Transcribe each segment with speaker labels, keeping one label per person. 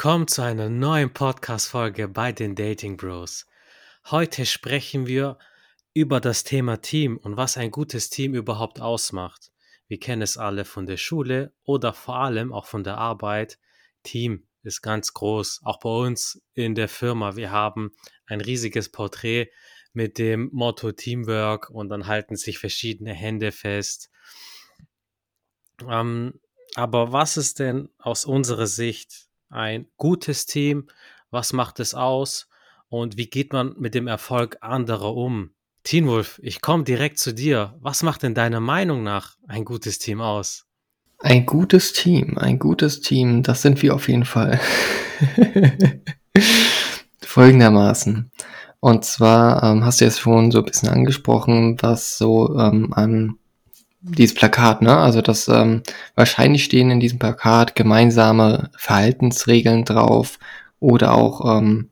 Speaker 1: willkommen zu einer neuen Podcast-Folge bei den Dating Bros. Heute sprechen wir über das Thema Team und was ein gutes Team überhaupt ausmacht. Wir kennen es alle von der Schule oder vor allem auch von der Arbeit. Team ist ganz groß, auch bei uns in der Firma. Wir haben ein riesiges Porträt mit dem Motto Teamwork und dann halten sich verschiedene Hände fest. Ähm, aber was ist denn aus unserer Sicht ein gutes Team? Was macht es aus? Und wie geht man mit dem Erfolg anderer um? Teen Wolf, ich komme direkt zu dir. Was macht denn deiner Meinung nach ein gutes Team aus?
Speaker 2: Ein gutes Team, ein gutes Team, das sind wir auf jeden Fall. Folgendermaßen. Und zwar ähm, hast du jetzt schon so ein bisschen angesprochen, was so ähm, an dieses Plakat, ne? Also das ähm, wahrscheinlich stehen in diesem Plakat gemeinsame Verhaltensregeln drauf oder auch ähm,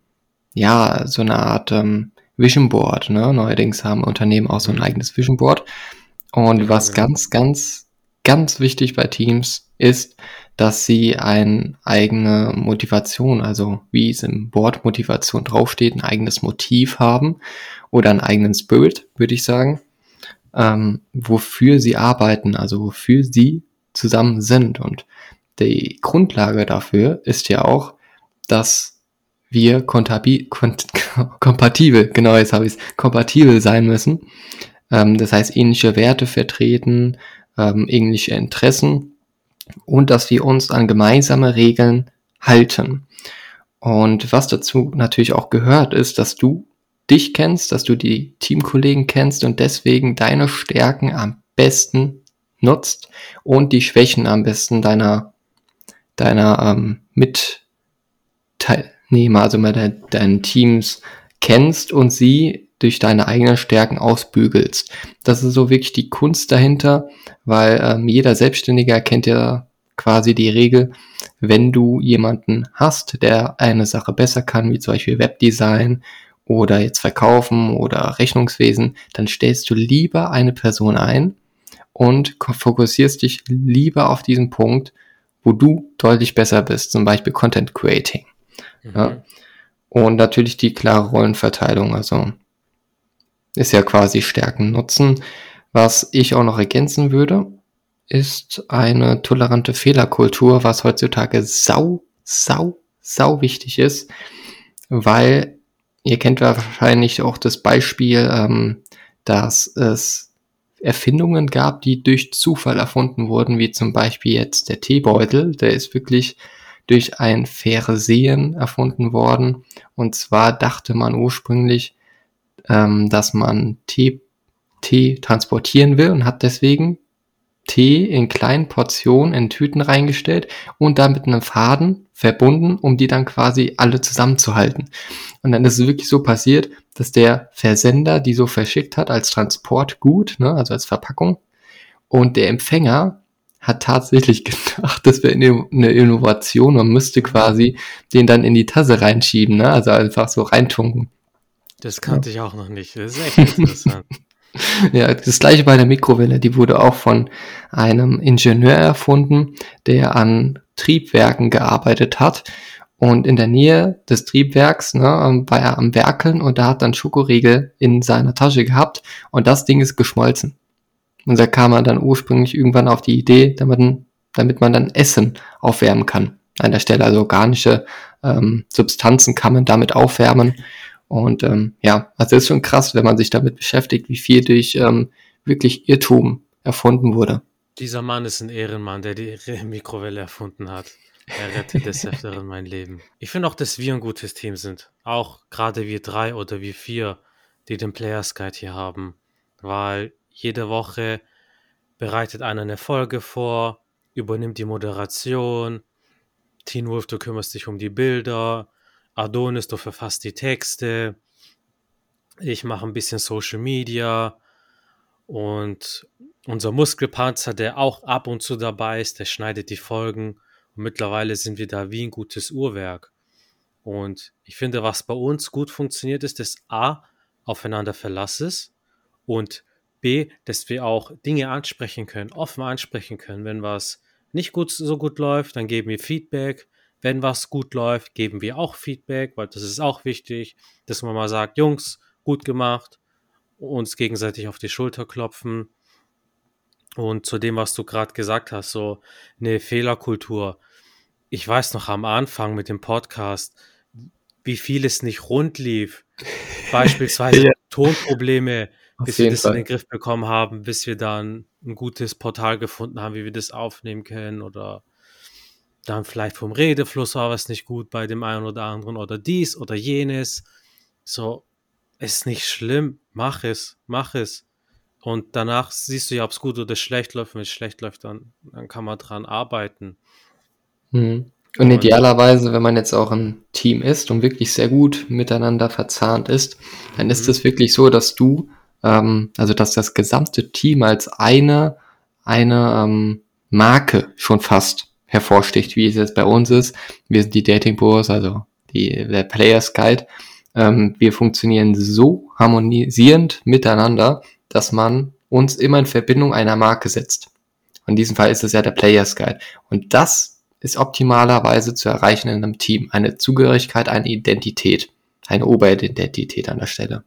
Speaker 2: ja so eine Art ähm, Vision Board, ne? Neuerdings haben Unternehmen auch so ein eigenes Vision Board. Und was ganz, ganz, ganz wichtig bei Teams ist, dass sie eine eigene Motivation, also wie es im Board Motivation draufsteht, ein eigenes Motiv haben oder einen eigenen Spirit, würde ich sagen ähm, wofür sie arbeiten, also wofür sie zusammen sind. Und die Grundlage dafür ist ja auch, dass wir kompatibel, genau jetzt habe ich es, kompatibel sein müssen. Ähm, das heißt, ähnliche Werte vertreten, ähm, ähnliche Interessen und dass wir uns an gemeinsame Regeln halten. Und was dazu natürlich auch gehört, ist, dass du dich kennst, dass du die Teamkollegen kennst und deswegen deine Stärken am besten nutzt und die Schwächen am besten deiner, deiner ähm, Mitteilnehmer, also deiner, deinen Teams kennst und sie durch deine eigenen Stärken ausbügelst. Das ist so wirklich die Kunst dahinter, weil ähm, jeder Selbstständiger kennt ja quasi die Regel, wenn du jemanden hast, der eine Sache besser kann, wie zum Beispiel Webdesign oder jetzt Verkaufen oder Rechnungswesen, dann stellst du lieber eine Person ein und fokussierst dich lieber auf diesen Punkt, wo du deutlich besser bist, zum Beispiel Content Creating. Mhm. Ja. Und natürlich die klare Rollenverteilung, also ist ja quasi Stärken nutzen. Was ich auch noch ergänzen würde, ist eine tolerante Fehlerkultur, was heutzutage sau, sau, sau wichtig ist, weil Ihr kennt wahrscheinlich auch das Beispiel, ähm, dass es Erfindungen gab, die durch Zufall erfunden wurden, wie zum Beispiel jetzt der Teebeutel. Der ist wirklich durch ein Versehen erfunden worden. Und zwar dachte man ursprünglich, ähm, dass man Tee, Tee transportieren will und hat deswegen Tee in kleinen Portionen in Tüten reingestellt und dann mit einem Faden verbunden, um die dann quasi alle zusammenzuhalten. Und dann ist es wirklich so passiert, dass der Versender die so verschickt hat als Transportgut, ne, also als Verpackung, und der Empfänger hat tatsächlich gedacht, das wäre eine Innovation und müsste quasi den dann in die Tasse reinschieben, ne? also einfach so reintunken.
Speaker 1: Das kannte ja. ich auch noch nicht. Das ist echt interessant.
Speaker 2: ja, das gleiche bei der Mikrowelle. Die wurde auch von einem Ingenieur erfunden, der an Triebwerken gearbeitet hat. Und in der Nähe des Triebwerks ne, war er am Werkeln und da hat dann Schokoriegel in seiner Tasche gehabt und das Ding ist geschmolzen. Und da kam er dann ursprünglich irgendwann auf die Idee, damit, damit man dann Essen aufwärmen kann. An der Stelle also organische ähm, Substanzen kann man damit aufwärmen und ähm, ja, also ist schon krass, wenn man sich damit beschäftigt, wie viel durch ähm, wirklich Irrtum erfunden wurde.
Speaker 1: Dieser Mann ist ein Ehrenmann, der die Mikrowelle erfunden hat. Er rettet des Öfteren mein Leben. Ich finde auch, dass wir ein gutes Team sind. Auch gerade wir drei oder wir vier, die den Players Guide hier haben. Weil jede Woche bereitet einer eine Folge vor, übernimmt die Moderation. Teen Wolf, du kümmerst dich um die Bilder. Adonis, du verfasst die Texte. Ich mache ein bisschen Social Media. Und unser Muskelpanzer, der auch ab und zu dabei ist, der schneidet die Folgen. Und mittlerweile sind wir da wie ein gutes Uhrwerk. Und ich finde, was bei uns gut funktioniert, ist, dass A, aufeinander Verlass ist und B, dass wir auch Dinge ansprechen können, offen ansprechen können. Wenn was nicht gut, so gut läuft, dann geben wir Feedback. Wenn was gut läuft, geben wir auch Feedback, weil das ist auch wichtig, dass man mal sagt, Jungs, gut gemacht, uns gegenseitig auf die Schulter klopfen. Und zu dem, was du gerade gesagt hast, so eine Fehlerkultur. Ich weiß noch am Anfang mit dem Podcast, wie viel es nicht rund lief. Beispielsweise ja. Tonprobleme, bis wir das Fall. in den Griff bekommen haben, bis wir dann ein gutes Portal gefunden haben, wie wir das aufnehmen können oder dann vielleicht vom Redefluss war was nicht gut bei dem einen oder anderen oder dies oder jenes. So, ist nicht schlimm, mach es, mach es. Und danach siehst du ja, ob es gut oder schlecht läuft. Wenn es schlecht läuft, dann, dann kann man dran arbeiten.
Speaker 2: Mhm. Und idealerweise, wenn man jetzt auch ein Team ist und wirklich sehr gut miteinander verzahnt ist, dann ist mhm. es wirklich so, dass du, ähm, also dass das gesamte Team als eine, eine ähm, Marke schon fast hervorsticht, wie es jetzt bei uns ist. Wir sind die Dating Bros, also die, der Players Guide. Ähm, wir funktionieren so harmonisierend miteinander, dass man uns immer in Verbindung einer Marke setzt. in diesem Fall ist es ja der Players Guide. Und das ist optimalerweise zu erreichen in einem Team. Eine Zugehörigkeit, eine Identität, eine Oberidentität an der Stelle.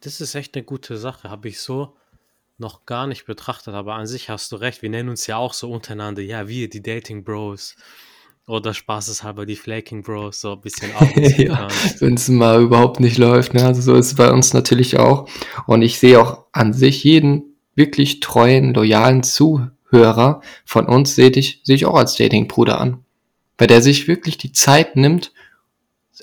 Speaker 1: Das ist echt eine gute Sache. Habe ich so noch gar nicht betrachtet, aber an sich hast du recht. Wir nennen uns ja auch so untereinander, ja, wir, die Dating Bros. Oder spaßeshalber die Flaking Bros, so ein bisschen
Speaker 2: ja, Wenn es mal überhaupt nicht läuft, ne? Also so ist es bei uns natürlich auch. Und ich sehe auch an sich jeden wirklich treuen, loyalen Zuhörer von uns, sehe ich, sehe ich auch als Dating-Bruder an. Weil der sich wirklich die Zeit nimmt,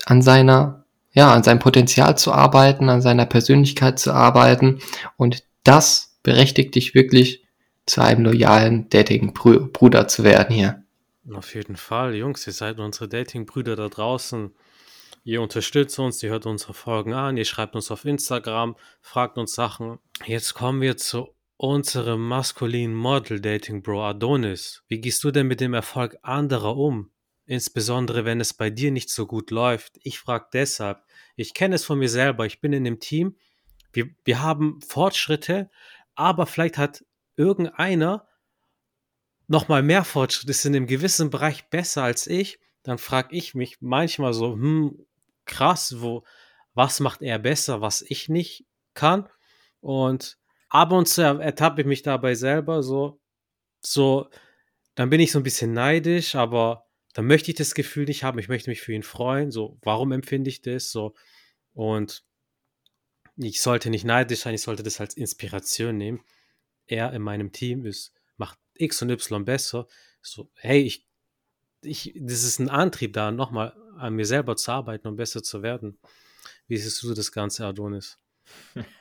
Speaker 2: an seiner, ja, an seinem Potenzial zu arbeiten, an seiner Persönlichkeit zu arbeiten. Und das berechtigt dich wirklich zu einem loyalen Dating-Bruder zu werden hier.
Speaker 1: Auf jeden Fall, Jungs, ihr seid unsere Dating-Brüder da draußen. Ihr unterstützt uns, ihr hört unsere Folgen an, ihr schreibt uns auf Instagram, fragt uns Sachen. Jetzt kommen wir zu unserem maskulinen Model Dating Bro Adonis. Wie gehst du denn mit dem Erfolg anderer um? Insbesondere wenn es bei dir nicht so gut läuft. Ich frage deshalb. Ich kenne es von mir selber. Ich bin in einem Team. Wir, wir haben Fortschritte, aber vielleicht hat irgendeiner nochmal mehr Fortschritt ist in einem gewissen Bereich besser als ich, dann frage ich mich manchmal so, hm, krass, wo, was macht er besser, was ich nicht kann? Und ab und zu ertappe ich mich dabei selber so, so, dann bin ich so ein bisschen neidisch, aber dann möchte ich das Gefühl nicht haben, ich möchte mich für ihn freuen, so, warum empfinde ich das, so, und ich sollte nicht neidisch sein, ich sollte das als Inspiration nehmen. Er in meinem Team ist X und Y besser. So, hey, ich, ich, das ist ein Antrieb da, nochmal an mir selber zu arbeiten und besser zu werden. Wie siehst du das Ganze, Adonis?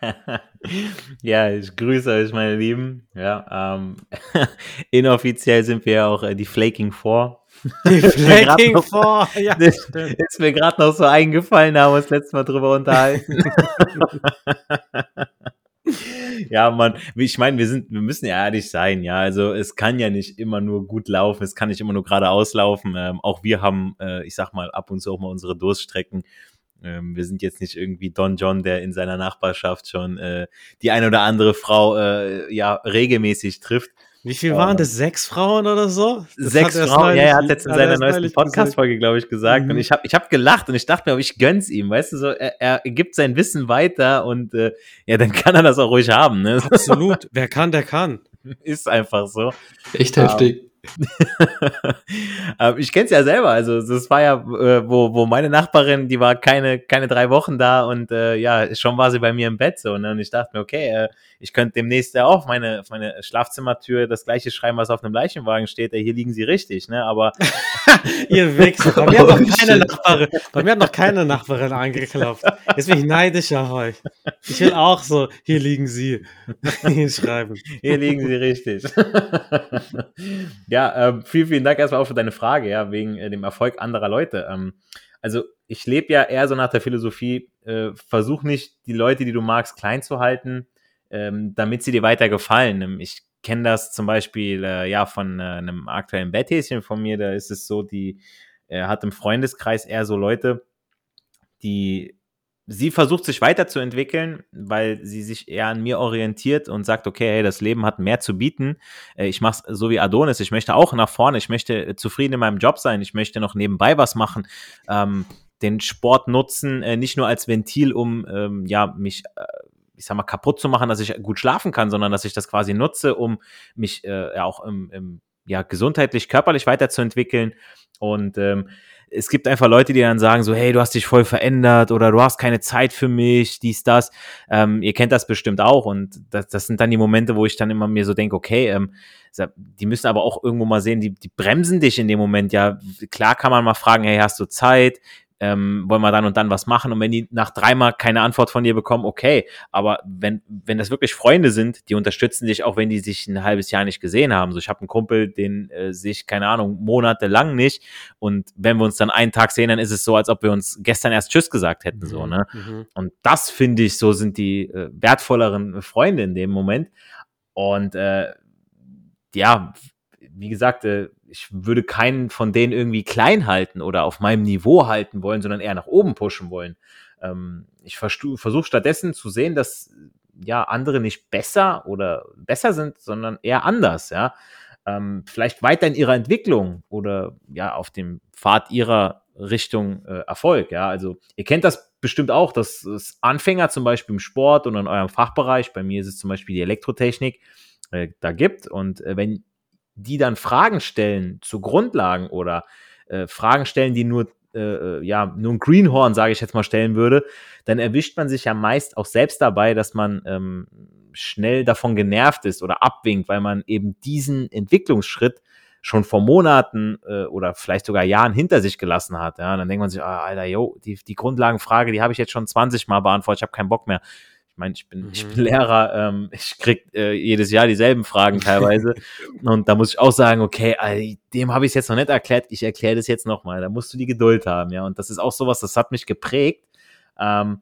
Speaker 3: ja, ich grüße euch, meine Lieben. Ja, ähm, inoffiziell sind wir ja auch äh, die Flaking Four. Die Flaking Four, ja. Das ist mir gerade noch so eingefallen, da haben wir uns letztes Mal drüber unterhalten. ja, Mann, ich meine, wir sind, wir müssen ja ehrlich sein, ja. Also es kann ja nicht immer nur gut laufen, es kann nicht immer nur geradeaus laufen. Ähm, auch wir haben, äh, ich sag mal, ab und zu auch mal unsere Durststrecken. Ähm, wir sind jetzt nicht irgendwie Don John, der in seiner Nachbarschaft schon äh, die eine oder andere Frau äh, ja regelmäßig trifft.
Speaker 1: Wie viel waren das? Sechs Frauen oder so?
Speaker 3: Das sechs Frauen, ja, er hat jetzt in seiner neuesten Podcast-Folge, glaube ich, gesagt. Mhm. Und ich habe ich hab gelacht und ich dachte mir, ich gönn's ihm, weißt du, so, er, er gibt sein Wissen weiter und äh, ja, dann kann er das auch ruhig haben. Ne?
Speaker 1: Absolut. Wer kann, der kann.
Speaker 3: Ist einfach so.
Speaker 2: Echt heftig. Um,
Speaker 3: Ähm, ich kenne es ja selber. Also das war ja, äh, wo, wo meine Nachbarin, die war keine, keine drei Wochen da und äh, ja, schon war sie bei mir im Bett so. Ne? Und ich dachte mir, okay, äh, ich könnte demnächst ja auch meine, meine Schlafzimmertür das gleiche schreiben, was auf einem Leichenwagen steht. Ja, hier liegen sie richtig, ne? Aber
Speaker 1: ihr Wichser. Bei mir hat noch keine Nachbarin, bei mir hat noch keine Nachbarin angeklopft. Jetzt bin ich neidisch auf euch. Ich will auch so, hier liegen sie
Speaker 3: schreiben. Hier liegen sie richtig. Ja, äh, vielen, vielen Dank erstmal auch für deine Frage, ja, wegen äh, dem Erfolg anderer Leute. Ähm, also ich lebe ja eher so nach der Philosophie, äh, versuch nicht die Leute, die du magst, klein zu halten, ähm, damit sie dir weiter gefallen. Ähm, ich kenne das zum Beispiel äh, ja von äh, einem aktuellen Betthäschen von mir, da ist es so, die er hat im Freundeskreis eher so Leute, die sie versucht sich weiterzuentwickeln, weil sie sich eher an mir orientiert und sagt, okay, hey, das Leben hat mehr zu bieten. Äh, ich mache es so wie Adonis. Ich möchte auch nach vorne. Ich möchte äh, zufrieden in meinem Job sein. Ich möchte noch nebenbei was machen. Ähm, den Sport nutzen, äh, nicht nur als Ventil, um ähm, ja mich äh, ich sag mal, kaputt zu machen, dass ich gut schlafen kann, sondern dass ich das quasi nutze, um mich äh, ja auch im, im, ja, gesundheitlich, körperlich weiterzuentwickeln. Und ähm, es gibt einfach Leute, die dann sagen so, hey, du hast dich voll verändert oder du hast keine Zeit für mich, dies, das. Ähm, ihr kennt das bestimmt auch und das, das sind dann die Momente, wo ich dann immer mir so denke, okay, ähm, die müssen aber auch irgendwo mal sehen, die, die bremsen dich in dem Moment. Ja, klar kann man mal fragen, hey, hast du Zeit? Ähm, wollen wir dann und dann was machen und wenn die nach dreimal keine Antwort von dir bekommen, okay, aber wenn, wenn das wirklich Freunde sind, die unterstützen dich auch, wenn die sich ein halbes Jahr nicht gesehen haben. So, ich habe einen Kumpel, den äh, sich, keine Ahnung, monatelang nicht und wenn wir uns dann einen Tag sehen, dann ist es so, als ob wir uns gestern erst Tschüss gesagt hätten, mhm. so, ne? Mhm. Und das finde ich, so sind die äh, wertvolleren Freunde in dem Moment und äh, ja, wie gesagt, äh, ich würde keinen von denen irgendwie klein halten oder auf meinem Niveau halten wollen, sondern eher nach oben pushen wollen. Ähm, ich versuche stattdessen zu sehen, dass ja andere nicht besser oder besser sind, sondern eher anders, ja. Ähm, vielleicht weiter in ihrer Entwicklung oder ja auf dem Pfad ihrer Richtung äh, Erfolg, ja. Also ihr kennt das bestimmt auch, dass es Anfänger zum Beispiel im Sport und in eurem Fachbereich, bei mir ist es zum Beispiel die Elektrotechnik, äh, da gibt. Und wenn die dann Fragen stellen zu Grundlagen oder äh, Fragen stellen, die nur äh, äh, ja nur ein Greenhorn, sage ich jetzt mal, stellen würde, dann erwischt man sich ja meist auch selbst dabei, dass man ähm, schnell davon genervt ist oder abwinkt, weil man eben diesen Entwicklungsschritt schon vor Monaten äh, oder vielleicht sogar Jahren hinter sich gelassen hat. Ja, und dann denkt man sich, ah, Alter, yo, die, die Grundlagenfrage, die habe ich jetzt schon 20 Mal beantwortet, ich habe keinen Bock mehr. Ich meine, ich bin, mhm. ich bin Lehrer, ähm, ich krieg äh, jedes Jahr dieselben Fragen teilweise. und da muss ich auch sagen, okay, also, dem habe ich es jetzt noch nicht erklärt, ich erkläre das jetzt nochmal. Da musst du die Geduld haben, ja. Und das ist auch sowas, das hat mich geprägt. Ähm,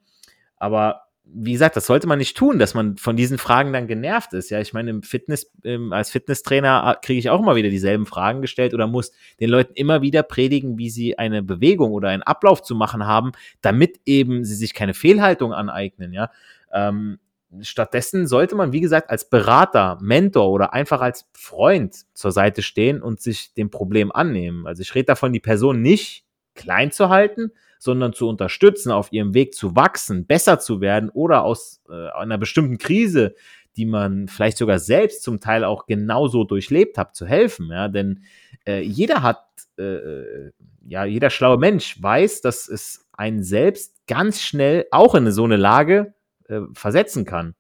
Speaker 3: aber wie gesagt, das sollte man nicht tun, dass man von diesen Fragen dann genervt ist. Ja, ich meine, im Fitness, ähm, als Fitnesstrainer äh, kriege ich auch immer wieder dieselben Fragen gestellt oder muss den Leuten immer wieder predigen, wie sie eine Bewegung oder einen Ablauf zu machen haben, damit eben sie sich keine Fehlhaltung aneignen. Ja, ähm, stattdessen sollte man, wie gesagt, als Berater, Mentor oder einfach als Freund zur Seite stehen und sich dem Problem annehmen. Also ich rede davon, die Person nicht klein zu halten, sondern zu unterstützen, auf ihrem Weg zu wachsen, besser zu werden oder aus äh, einer bestimmten Krise, die man vielleicht sogar selbst zum Teil auch genauso durchlebt hat, zu helfen. Ja, denn äh, jeder hat, äh, äh ja, jeder schlaue Mensch weiß, dass es einen selbst ganz schnell auch in so eine Lage äh, versetzen kann.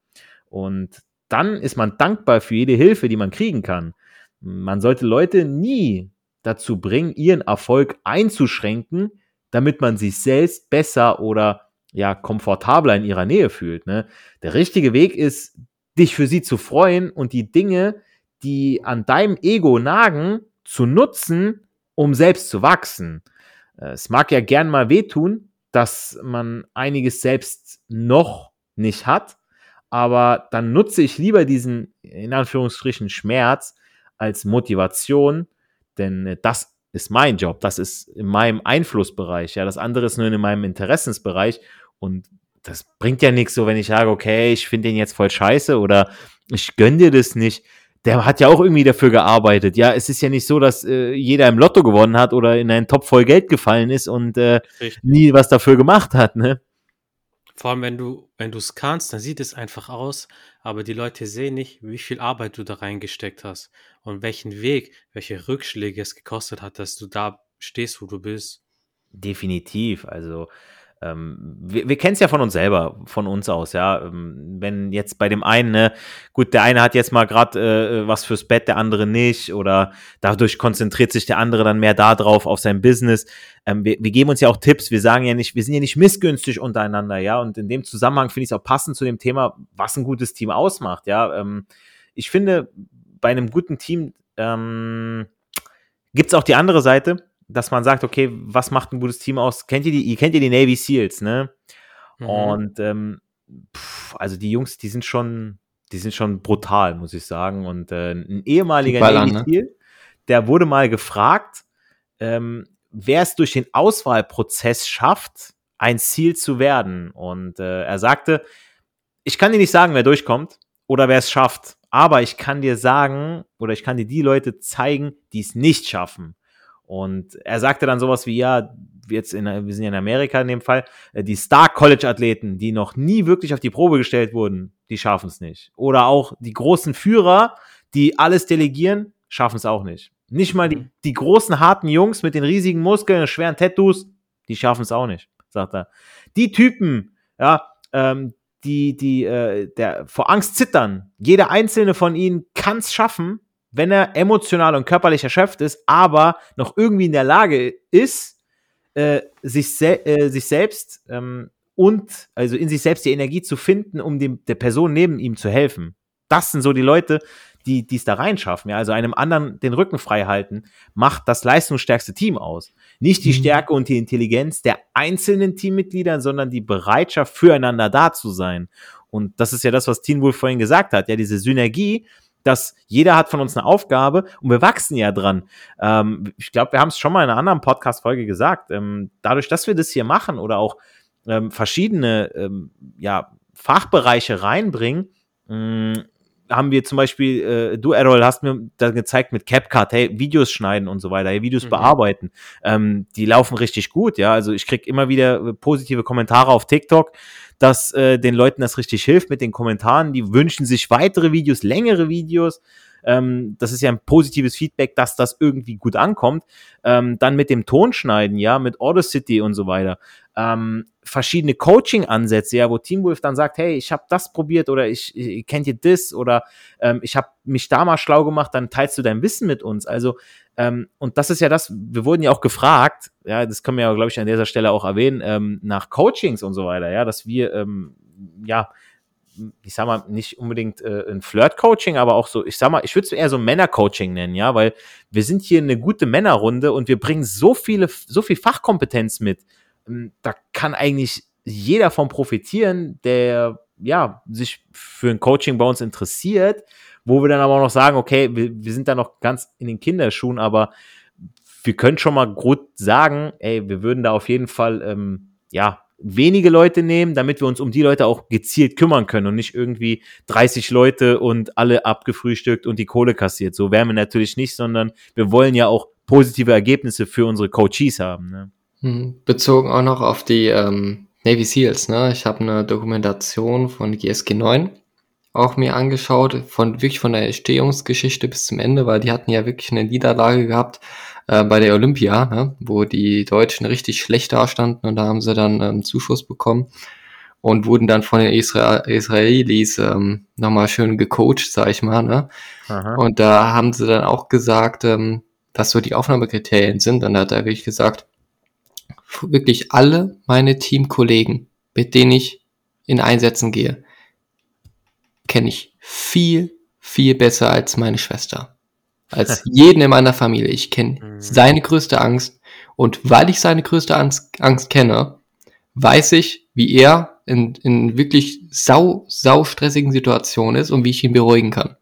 Speaker 3: Und dann ist man dankbar für jede Hilfe, die man kriegen kann. Man sollte Leute nie dazu bringen, ihren Erfolg einzuschränken, damit man sich selbst besser oder ja komfortabler in ihrer Nähe fühlt. Ne? Der richtige Weg ist, dich für sie zu freuen und die Dinge, die an deinem Ego nagen, zu nutzen, um selbst zu wachsen. Äh, es mag ja gern mal wehtun, dass man einiges selbst noch nicht hat. Aber dann nutze ich lieber diesen, in Anführungsstrichen, Schmerz als Motivation, denn äh, das ist mein Job, das ist in meinem Einflussbereich. Ja, das andere ist nur in meinem Interessensbereich und das bringt ja nichts so, wenn ich sage, okay, ich finde den jetzt voll scheiße oder ich gönne dir das nicht. Der hat ja auch irgendwie dafür gearbeitet. Ja, es ist ja nicht so, dass äh, jeder im Lotto gewonnen hat oder in einen Topf voll Geld gefallen ist und äh, nie was dafür gemacht hat, ne?
Speaker 1: Vor allem, wenn du, wenn du es kannst, dann sieht es einfach aus, aber die Leute sehen nicht, wie viel Arbeit du da reingesteckt hast und welchen Weg, welche Rückschläge es gekostet hat, dass du da stehst, wo du bist.
Speaker 3: Definitiv. Also ähm, wir, wir kennen es ja von uns selber, von uns aus, ja. Ähm, wenn jetzt bei dem einen, ne, gut, der eine hat jetzt mal gerade äh, was fürs Bett, der andere nicht, oder dadurch konzentriert sich der andere dann mehr darauf, auf sein Business. Ähm, wir, wir geben uns ja auch Tipps, wir sagen ja nicht, wir sind ja nicht missgünstig untereinander, ja. Und in dem Zusammenhang finde ich es auch passend zu dem Thema, was ein gutes Team ausmacht, ja. Ähm, ich finde, bei einem guten Team ähm, gibt es auch die andere Seite dass man sagt, okay, was macht ein gutes Team aus? Kennt ihr die, ihr kennt ihr die Navy Seals, ne? Mhm. Und ähm, pff, also die Jungs, die sind schon, die sind schon brutal, muss ich sagen. Und äh, ein ehemaliger Navy ne? Seal, der wurde mal gefragt, ähm, wer es durch den Auswahlprozess schafft, ein Ziel zu werden. Und äh, er sagte, ich kann dir nicht sagen, wer durchkommt oder wer es schafft, aber ich kann dir sagen oder ich kann dir die Leute zeigen, die es nicht schaffen. Und er sagte dann sowas wie, ja, jetzt in, wir sind ja in Amerika in dem Fall, äh, die Star-College-Athleten, die noch nie wirklich auf die Probe gestellt wurden, die schaffen es nicht. Oder auch die großen Führer, die alles delegieren, schaffen es auch nicht. Nicht mal die, mhm. die großen, harten Jungs mit den riesigen Muskeln und schweren Tattoos, die schaffen es auch nicht, sagt er. Die Typen, ja, ähm, die, die, äh, der vor Angst zittern, jeder einzelne von ihnen kann es schaffen, wenn er emotional und körperlich erschöpft ist, aber noch irgendwie in der Lage ist, äh, sich, se äh, sich selbst ähm, und also in sich selbst die Energie zu finden, um dem, der Person neben ihm zu helfen. Das sind so die Leute, die es da reinschaffen. Ja? Also einem anderen den Rücken frei halten, macht das leistungsstärkste Team aus. Nicht die mhm. Stärke und die Intelligenz der einzelnen Teammitglieder, sondern die Bereitschaft, füreinander da zu sein. Und das ist ja das, was Teen Wolf vorhin gesagt hat, ja, diese Synergie, dass jeder hat von uns eine Aufgabe und wir wachsen ja dran. Ähm, ich glaube, wir haben es schon mal in einer anderen Podcast-Folge gesagt. Ähm, dadurch, dass wir das hier machen oder auch ähm, verschiedene ähm, ja, Fachbereiche reinbringen, mh, mm, haben wir zum Beispiel, äh, du, Errol, hast mir da gezeigt mit CapCut, hey, Videos schneiden und so weiter, hey, Videos mhm. bearbeiten. Ähm, die laufen richtig gut, ja. Also ich krieg immer wieder positive Kommentare auf TikTok, dass äh, den Leuten das richtig hilft mit den Kommentaren. Die wünschen sich weitere Videos, längere Videos. Ähm, das ist ja ein positives Feedback, dass das irgendwie gut ankommt. Ähm, dann mit dem Tonschneiden, ja, mit Audacity und so weiter. Ähm, verschiedene Coaching-Ansätze, ja, wo Teamwolf dann sagt, hey, ich habe das probiert oder ich, ich kennt ihr das oder ähm, ich habe mich da mal schlau gemacht, dann teilst du dein Wissen mit uns. Also ähm, und das ist ja das, wir wurden ja auch gefragt, ja, das können wir ja, glaube ich, an dieser Stelle auch erwähnen, ähm, nach Coachings und so weiter, ja, dass wir ähm, ja ich sag mal, nicht unbedingt äh, ein Flirt-Coaching, aber auch so, ich sag mal, ich würde es eher so Männer-Coaching nennen, ja, weil wir sind hier eine gute Männerrunde und wir bringen so viele, so viel Fachkompetenz mit. Ähm, da kann eigentlich jeder von profitieren, der ja sich für ein Coaching bei uns interessiert, wo wir dann aber auch noch sagen, okay, wir, wir sind da noch ganz in den Kinderschuhen, aber wir können schon mal gut sagen, ey, wir würden da auf jeden Fall ähm, ja wenige Leute nehmen, damit wir uns um die Leute auch gezielt kümmern können und nicht irgendwie 30 Leute und alle abgefrühstückt und die Kohle kassiert. So wären wir natürlich nicht, sondern wir wollen ja auch positive Ergebnisse für unsere Coaches haben. Ne?
Speaker 2: Hm, bezogen auch noch auf die ähm, Navy Seals. Ne? Ich habe eine Dokumentation von GSG 9 auch mir angeschaut, von wirklich von der Entstehungsgeschichte bis zum Ende, weil die hatten ja wirklich eine Niederlage gehabt äh, bei der Olympia, ne, wo die Deutschen richtig schlecht dastanden und da haben sie dann ähm, Zuschuss bekommen und wurden dann von den Isra Israelis ähm, nochmal schön gecoacht, sag ich mal. Ne? Aha. Und da haben sie dann auch gesagt, ähm, dass so die Aufnahmekriterien sind. Und da hat er wirklich gesagt, wirklich alle meine Teamkollegen, mit denen ich in Einsätzen gehe, kenne ich viel, viel besser als meine Schwester als jeden in meiner Familie. Ich kenne mhm. seine größte Angst und weil ich seine größte Angst, Angst kenne, weiß ich, wie er in, in wirklich sau, sau stressigen Situationen ist und wie ich ihn beruhigen kann.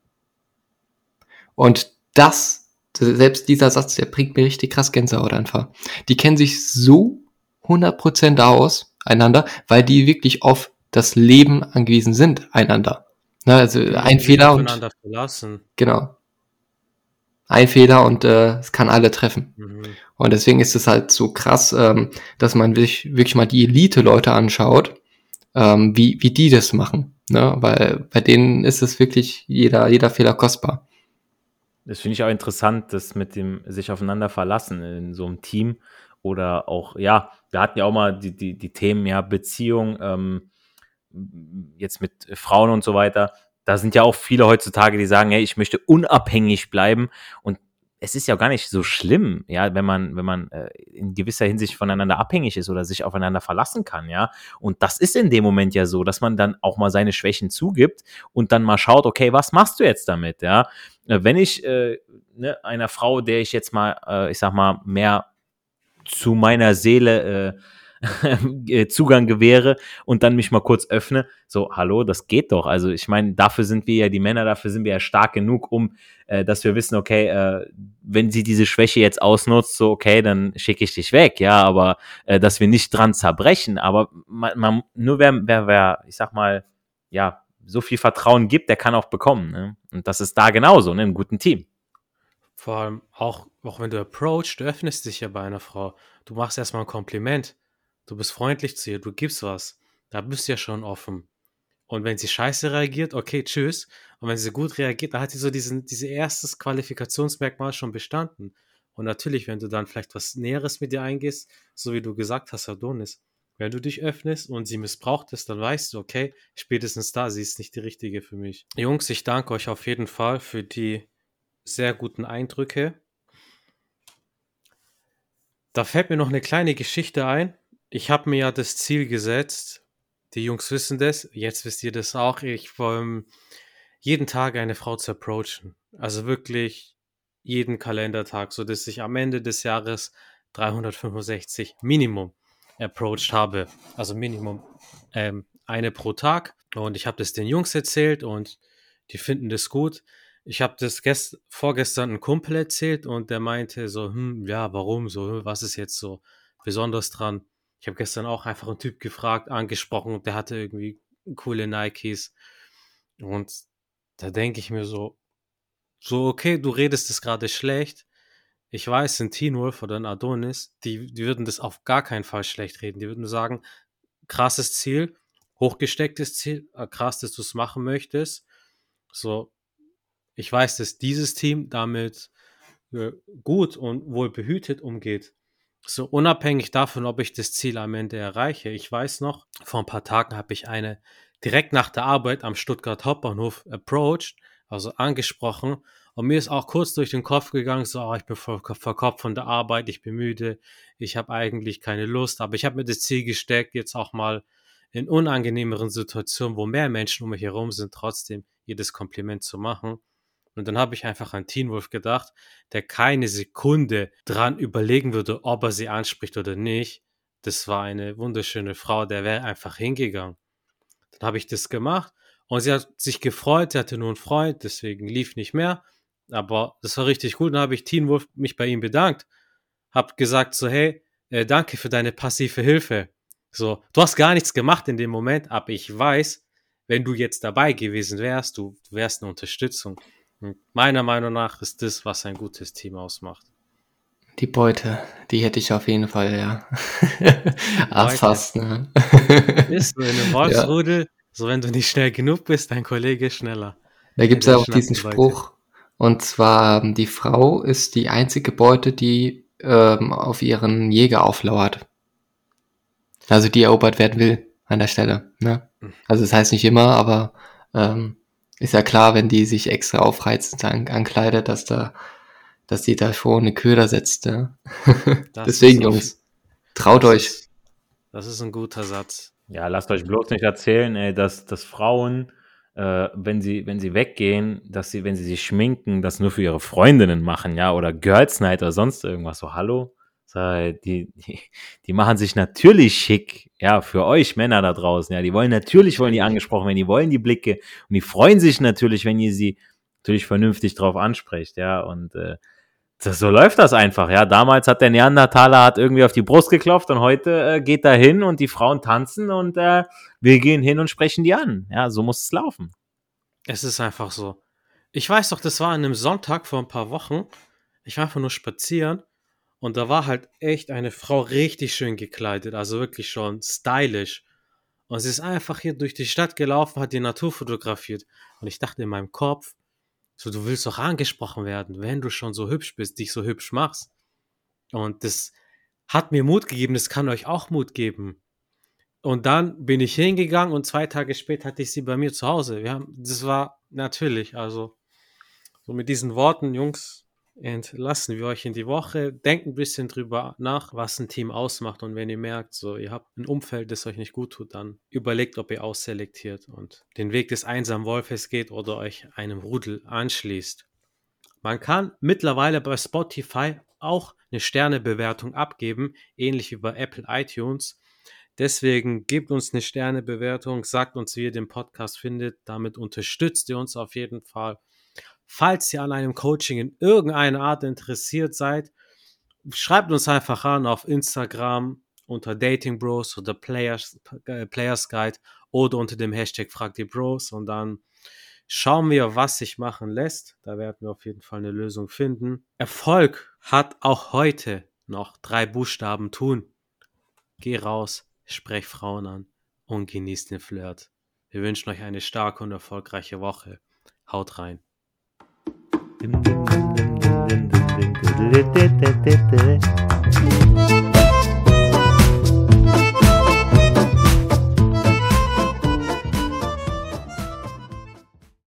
Speaker 2: Und das, selbst dieser Satz, der bringt mir richtig krass Gänsehaut einfach. Die kennen sich so 100% aus, einander, weil die wirklich auf das Leben angewiesen sind, einander. Na, also ein Fehler und verlassen. genau ein Fehler und äh, es kann alle treffen. Mhm. Und deswegen ist es halt so krass, ähm, dass man sich wirklich mal die Elite-Leute anschaut, ähm, wie, wie die das machen. Ne? Weil bei denen ist es wirklich jeder, jeder Fehler kostbar.
Speaker 3: Das finde ich auch interessant, das mit dem sich aufeinander verlassen in so einem Team oder auch, ja, wir hatten ja auch mal die, die, die Themen, ja, Beziehung, ähm, jetzt mit Frauen und so weiter da sind ja auch viele heutzutage, die sagen, hey, ich möchte unabhängig bleiben und es ist ja gar nicht so schlimm, ja, wenn man, wenn man äh, in gewisser Hinsicht voneinander abhängig ist oder sich aufeinander verlassen kann, ja. Und das ist in dem Moment ja so, dass man dann auch mal seine Schwächen zugibt und dann mal schaut, okay, was machst du jetzt damit, ja? Äh, wenn ich äh, ne, einer Frau, der ich jetzt mal, äh, ich sag mal, mehr zu meiner Seele äh, Zugang gewähre und dann mich mal kurz öffne. So, hallo, das geht doch. Also ich meine, dafür sind wir ja die Männer, dafür sind wir ja stark genug, um, äh, dass wir wissen, okay, äh, wenn sie diese Schwäche jetzt ausnutzt, so okay, dann schicke ich dich weg, ja, aber äh, dass wir nicht dran zerbrechen. Aber man, man, nur wer, wer, wer, ich sag mal, ja, so viel Vertrauen gibt, der kann auch bekommen. Ne? Und das ist da genauso, ne, im guten Team.
Speaker 1: Vor allem auch, auch wenn du approachst, du öffnest dich ja bei einer Frau. Du machst erstmal ein Kompliment. Du bist freundlich zu ihr, du gibst was. Da bist du ja schon offen. Und wenn sie scheiße reagiert, okay, tschüss. Und wenn sie gut reagiert, da hat sie so diesen, diese erstes Qualifikationsmerkmal schon bestanden. Und natürlich, wenn du dann vielleicht was Näheres mit ihr eingehst, so wie du gesagt hast, Adonis, wenn du dich öffnest und sie missbraucht es, dann weißt du, okay, spätestens da, sie ist nicht die richtige für mich. Jungs, ich danke euch auf jeden Fall für die sehr guten Eindrücke. Da fällt mir noch eine kleine Geschichte ein. Ich habe mir ja das Ziel gesetzt, die Jungs wissen das, jetzt wisst ihr das auch, ich wollte jeden Tag eine Frau zu approachen. Also wirklich jeden Kalendertag, so dass ich am Ende des Jahres 365 Minimum approached habe. Also Minimum ähm, eine pro Tag. Und ich habe das den Jungs erzählt und die finden das gut. Ich habe das gest vorgestern einem Kumpel erzählt und der meinte so, hm, ja, warum so, was ist jetzt so besonders dran? Ich habe gestern auch einfach einen Typ gefragt, angesprochen und der hatte irgendwie coole Nikes. Und da denke ich mir so, so, okay, du redest es gerade schlecht. Ich weiß, ein Teen Wolf oder ein Adonis, die, die würden das auf gar keinen Fall schlecht reden. Die würden sagen, krasses Ziel, hochgestecktes Ziel, äh, krass, dass du es machen möchtest. So, ich weiß, dass dieses Team damit äh, gut und wohl behütet umgeht. So unabhängig davon, ob ich das Ziel am Ende erreiche. Ich weiß noch, vor ein paar Tagen habe ich eine direkt nach der Arbeit am Stuttgart Hauptbahnhof approached, also angesprochen. Und mir ist auch kurz durch den Kopf gegangen, so, oh, ich bin verkopft von der Arbeit, ich bin müde, ich habe eigentlich keine Lust, aber ich habe mir das Ziel gesteckt, jetzt auch mal in unangenehmeren Situationen, wo mehr Menschen um mich herum sind, trotzdem jedes Kompliment zu machen. Und dann habe ich einfach an Teen Wolf gedacht, der keine Sekunde dran überlegen würde, ob er sie anspricht oder nicht. Das war eine wunderschöne Frau, der wäre einfach hingegangen. Dann habe ich das gemacht und sie hat sich gefreut, sie hatte nur einen Freund, deswegen lief nicht mehr. Aber das war richtig gut. Dann habe ich Teen Wolf mich bei ihm bedankt. Hab gesagt so, hey, äh, danke für deine passive Hilfe. So, du hast gar nichts gemacht in dem Moment, aber ich weiß, wenn du jetzt dabei gewesen wärst, du wärst eine Unterstützung. Und meiner Meinung nach ist das, was ein gutes Team ausmacht.
Speaker 2: Die Beute, die hätte ich auf jeden Fall, ja. Ach, fast, ne?
Speaker 1: Bist du in einem Wolfsrudel, ja. so wenn du nicht schnell genug bist, dein Kollege ist schneller.
Speaker 2: Da gibt es ja auch diesen Spruch, und zwar, die Frau ist die einzige Beute, die ähm, auf ihren Jäger auflauert. Also die erobert werden will an der Stelle. Ne? Hm. Also das heißt nicht immer, aber ähm, ist ja klar, wenn die sich extra aufreizend an, ankleidet, dass da, dass die da vor eine Köder setzt. Ja? Deswegen, Jungs, traut
Speaker 1: das
Speaker 2: euch.
Speaker 1: Ist, das ist ein guter Satz.
Speaker 3: Ja, lasst euch bloß nicht erzählen, ey, dass, dass Frauen, äh, wenn sie, wenn sie weggehen, dass sie, wenn sie sich schminken, das nur für ihre Freundinnen machen, ja, oder Girls Night oder sonst irgendwas. So, hallo? Die, die, die machen sich natürlich schick, ja, für euch Männer da draußen, ja, die wollen natürlich, wollen die angesprochen werden, die wollen die Blicke und die freuen sich natürlich, wenn ihr sie natürlich vernünftig drauf ansprecht, ja, und äh, das, so läuft das einfach, ja. Damals hat der Neandertaler hat irgendwie auf die Brust geklopft und heute äh, geht er hin und die Frauen tanzen und äh, wir gehen hin und sprechen die an, ja, so muss es laufen.
Speaker 1: Es ist einfach so. Ich weiß doch, das war an einem Sonntag vor ein paar Wochen. Ich war einfach nur spazieren und da war halt echt eine Frau richtig schön gekleidet, also wirklich schon stylisch. Und sie ist einfach hier durch die Stadt gelaufen, hat die Natur fotografiert. Und ich dachte in meinem Kopf, so, du willst doch angesprochen werden, wenn du schon so hübsch bist, dich so hübsch machst. Und das hat mir Mut gegeben, das kann euch auch Mut geben. Und dann bin ich hingegangen und zwei Tage später hatte ich sie bei mir zu Hause. Wir haben, das war natürlich, also so mit diesen Worten, Jungs, entlassen wir euch in die Woche. Denkt ein bisschen drüber nach, was ein Team ausmacht. Und wenn ihr merkt, so ihr habt ein Umfeld, das euch nicht gut tut, dann überlegt, ob ihr ausselektiert und den Weg des einsamen Wolfes geht oder euch einem Rudel anschließt. Man kann mittlerweile bei Spotify auch eine Sternebewertung abgeben, ähnlich wie bei Apple iTunes. Deswegen gebt uns eine Sternebewertung, sagt uns, wie ihr den Podcast findet. Damit unterstützt ihr uns auf jeden Fall. Falls ihr an einem Coaching in irgendeiner Art interessiert seid, schreibt uns einfach an auf Instagram unter Dating Bros oder Players, äh, Players Guide oder unter dem Hashtag Frag die Bros und dann schauen wir, was sich machen lässt. Da werden wir auf jeden Fall eine Lösung finden. Erfolg hat auch heute noch drei Buchstaben tun. Geh raus, sprech Frauen an und genieß den Flirt. Wir wünschen euch eine starke und erfolgreiche Woche. Haut rein. Dum, dum, dum,